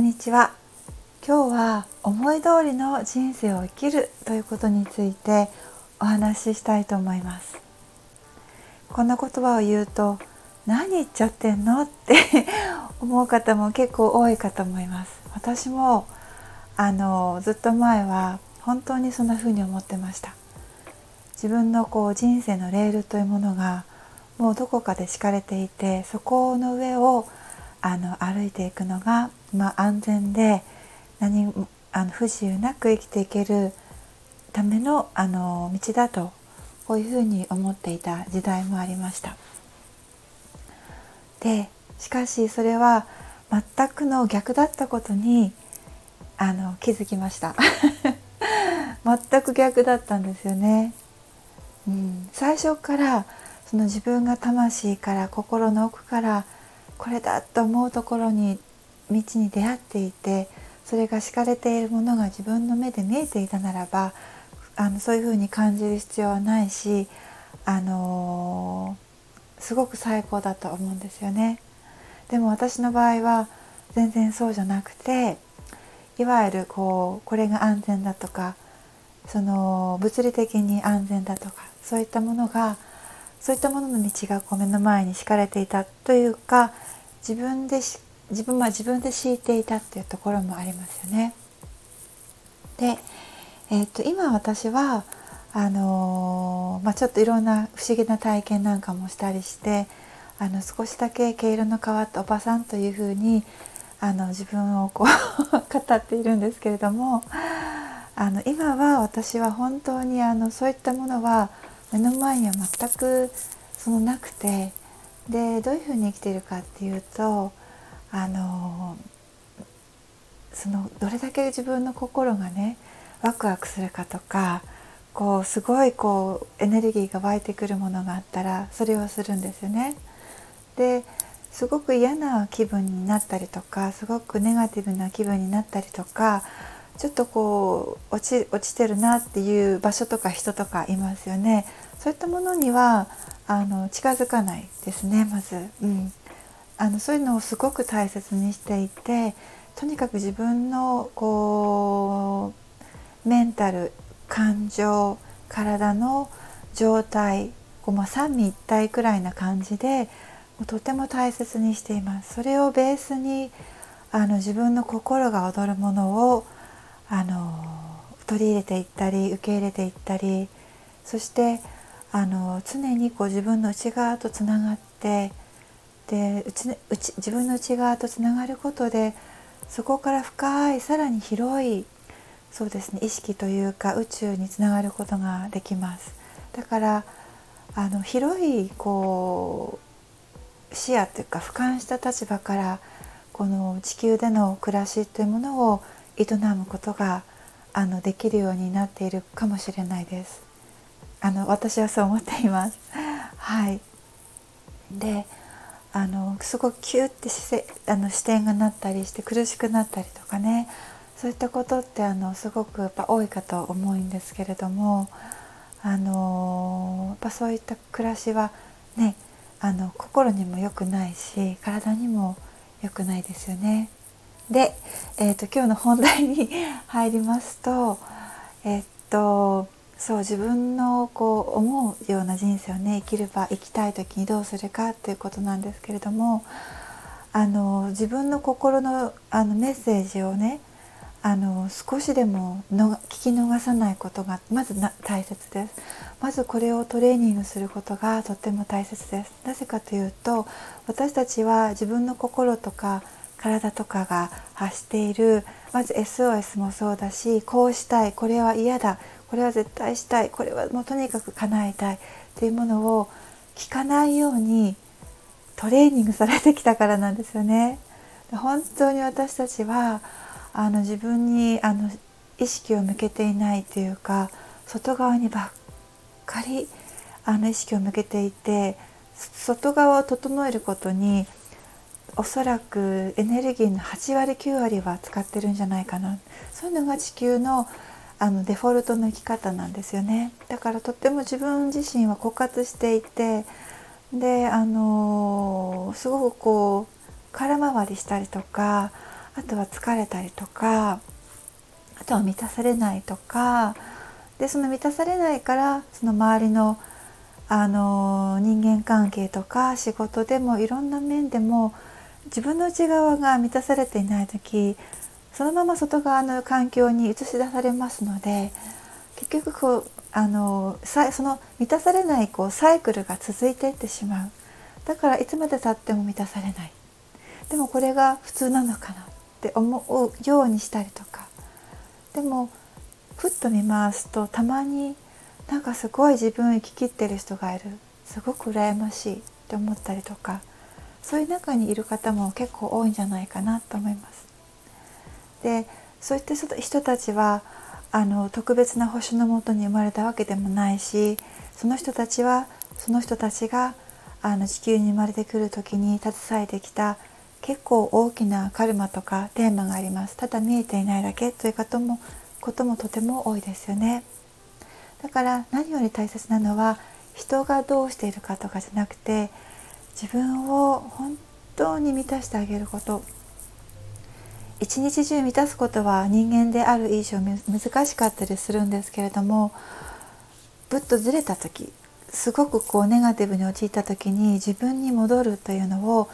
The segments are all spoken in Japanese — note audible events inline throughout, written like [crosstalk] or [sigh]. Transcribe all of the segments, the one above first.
んにちは。今日は思い通りの人生を生きるということについてお話ししたいと思います。こんな言葉を言うと何言っちゃってんのって [laughs] 思う方も結構多いかと思います。私もあのずっと前は本当にそんな風に思ってました。自分のこう人生のレールというものがもうどこかで敷かれていてそこの上をあの歩いていくのが、まあ、安全で何あの不自由なく生きていけるためのあの道だとこういうふうに思っていた時代もありました。でしかしそれは全くの逆だったことにあの気づきました。[laughs] 全く逆だったんですよね、うん、最初からその自分が魂から心の奥からこれだと思うところに道に出会っていてそれが敷かれているものが自分の目で見えていたならばあのそういうふうに感じる必要はないし、あのー、すごく最高だと思うんですよね。でも私の場合は全然そうじゃなくていわゆるこうこれが安全だとかその物理的に安全だとかそういったものがそういったものの道がこう目の前に敷かれていたというか自分で自分は自分で敷いていたっていうところもありますよね。で、えー、と今私はあのー、まあ、ちょっといろんな不思議な体験なんかもしたりしてあの少しだけ毛色の変わったおばさんというふうにあの自分をこう [laughs] 語っているんですけれどもあの今は私は本当にあのそういったものは目の前には全くそのなくてでどういうふうに生きているかっていうとあのそのどれだけ自分の心がねワクワクするかとかこうすごいこうエネルギーが湧いてくるものがあったらそれをするんですよね。ですごく嫌な気分になったりとかすごくネガティブな気分になったりとかちょっとこう落ち落ちてるなっていう場所とか人とかいますよね。そういったものにはあの近づかないですねまず、うん、あのそういうのをすごく大切にしていてとにかく自分のこうメンタル感情体の状態こう、まあ、三位一体くらいな感じでとても大切にしています。それをベースにあの自分の心が躍るものをあの取り入れていったり受け入れていったりそしてあの常にこう自分の内側とつながってで内内自分の内側とつながることでそこから深いさらに広いそうですね意識というか宇宙につながることができますだからあの広いこう視野というか俯瞰した立場からこの地球での暮らしというものを営むことがあのできるようになっているかもしれないです。あの私はそう思っています。はい、であのすごくキューって視あの視点がなったりして苦しくなったりとかねそういったことってあのすごくやっぱ多いかと思うんですけれどもあのやっぱそういった暮らしはねあの心にも良くないし体にも良くないですよね。で、えーと、今日の本題に入りますとえっ、とそう自分のこう思うような人生をね生きれば生きたい時にどうするかっていうことなんですけれどもあの自分の心のあのメッセージをねあの少しでもの聞き逃さないことがまずな大切です。まずこれをトレーニングすることがとっても大切です。なぜかというと私たちは自分の心とか体とかが発しているまず SOS もそうだしこうしたいこれは嫌だこれは絶対したい。これはもうとにかく叶えたい。っていうものを聞かないようにトレーニングされてきたからなんですよね。本当に私たちはあの自分にあの意識を向けていないというか外側にばっかりあの意識を向けていて外側を整えることにおそらくエネルギーの8割9割は使ってるんじゃないかな。そういうのが地球のあのデフォルトの生き方なんですよね。だからとっても自分自身は枯渇していてであのすごくこう空回りしたりとかあとは疲れたりとかあとは満たされないとかでその満たされないからその周りのあの人間関係とか仕事でもいろんな面でも自分の内側が満たされていない時そのまま外側の環境に映し出されますので結局こうあのその満たされないこうサイクルが続いていってしまう。だからいつまでたっても満たされない。でもこれが普通なのかなって思うようにしたりとか。でもふっと見ますとたまになんかすごい自分を生ききってる人がいる。すごく羨ましいって思ったりとか。そういう中にいる方も結構多いんじゃないかなと思います。でそういった人たちはあの特別な星のもとに生まれたわけでもないしその人たちはその人たちがあの地球に生まれてくる時に携えてきた結構大きなカルマとかテーマがあります。ただ見えていないだけということもこともとても多いですよね。だから何より大切なのは人がどうしているかとかじゃなくて自分を本当に満たしてあげること。一日中満たすことは人間である以上難しかったりするんですけれどもぶっとずれた時すごくこうネガティブに陥った時に自分に戻るというのを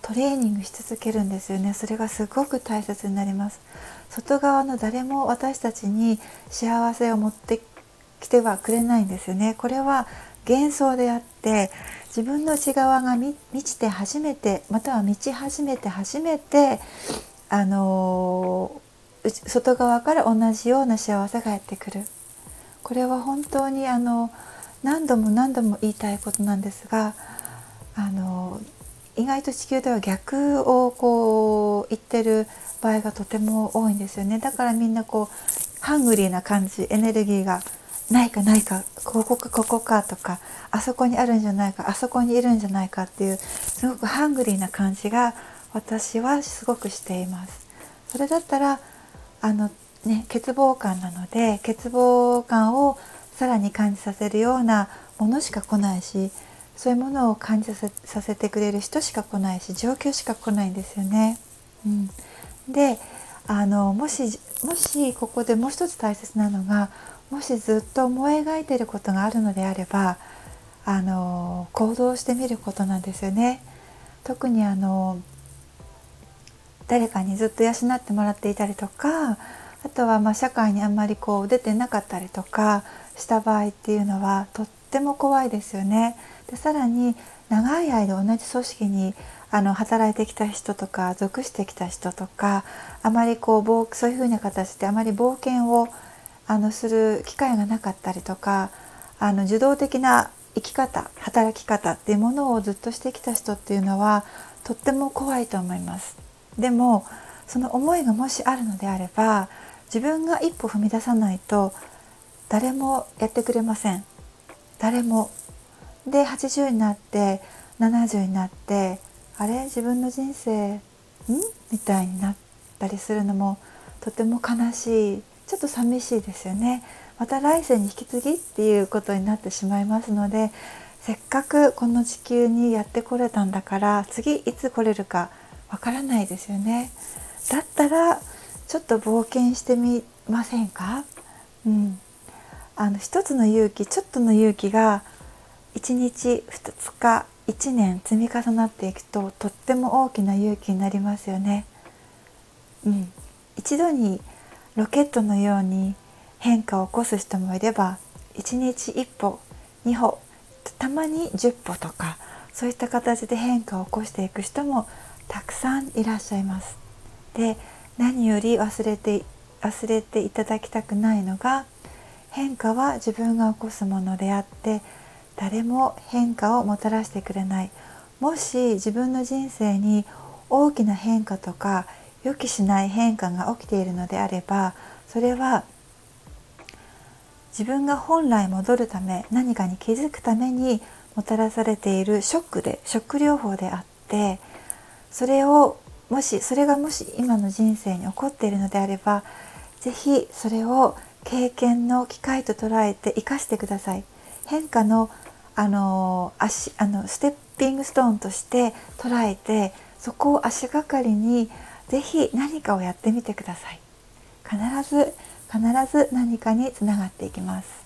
トレーニングし続けるんですよね。それがすごく大切になります。外側の誰も私たちに幸せを持ってきてはくれないんですよね。これは幻想であって自分の内側が満ちて初めてまたは満ち始めて初めてあの外側から同じような幸せがやってくる。これは本当にあの何度も何度も言いたいことなんですがあの意外と地球では逆をこう言ってる場合がとても多いんですよね。だからみんなこうハングリーな感じエネルギーがないかないかここかここかとかあそこにあるんじゃないかあそこにいるんじゃないかっていうすごくハングリーな感じが私はすごくしていますそれだったらあのね欠乏感なので欠乏感をさらに感じさせるようなものしか来ないしそういうものを感じさせてくれる人しか来ないし状況しか来ないんですよね。うん、であのもしもしここでもう一つ大切なのがもしずっと思い描いていることがあるのであればあの行動してみることなんですよね。特にあの誰かにずっと養ってもらっていたりとかあとはま社会にあんまりこう出てなかったりとかした場合っていうのはとっても怖いですよね。でさらに長い間同じ組織にあの働いてきた人とか属してきた人とかあまりこうそういうふうな形であまり冒険をあのする機会がなかったりとかあの受動的な生き方働き方っていうものをずっとしてきた人っていうのはとっても怖いと思います。でもその思いがもしあるのであれば自分が一歩踏み出さないと誰もやってくれません。誰も。で80になって70になってあれ？自分の人生ん？みたいになったりするのもとても悲しい。ちょっと寂しいですよね。また来世に引き継ぎっていうことになってしまいますのでせっかくこの地球にやってこれたんだから次いつ来れるかわからないですよね。だったらちょっと冒険してみませんか？うん。あの一つの勇気ちょっとの勇気が1日2日1年積み重なっていくととっても大きな勇気になりますよね。うん、一度にロケットのように変化を起こす人もいれば1日1歩2歩たまに10歩とかそういった形で変化を起こしていく人もたくさんいらっしゃいます。で何より忘れて忘れていただきたくないのが変化は自分が起こすものであって誰も変化をもたらしてくれないもし自分の人生に大きな変化とか予期しない変化が起きているのであればそれは自分が本来戻るため何かに気づくためにもたらされているショックでショック療法であってそれをもしそれがもし今の人生に起こっているのであれば是非それを経験の機会と捉えて生かしてください。変化のあの足あのステッピングストーンとして捉えてそこを足がかりに是非何かをやってみてください必ず必ず何かにつながっていきます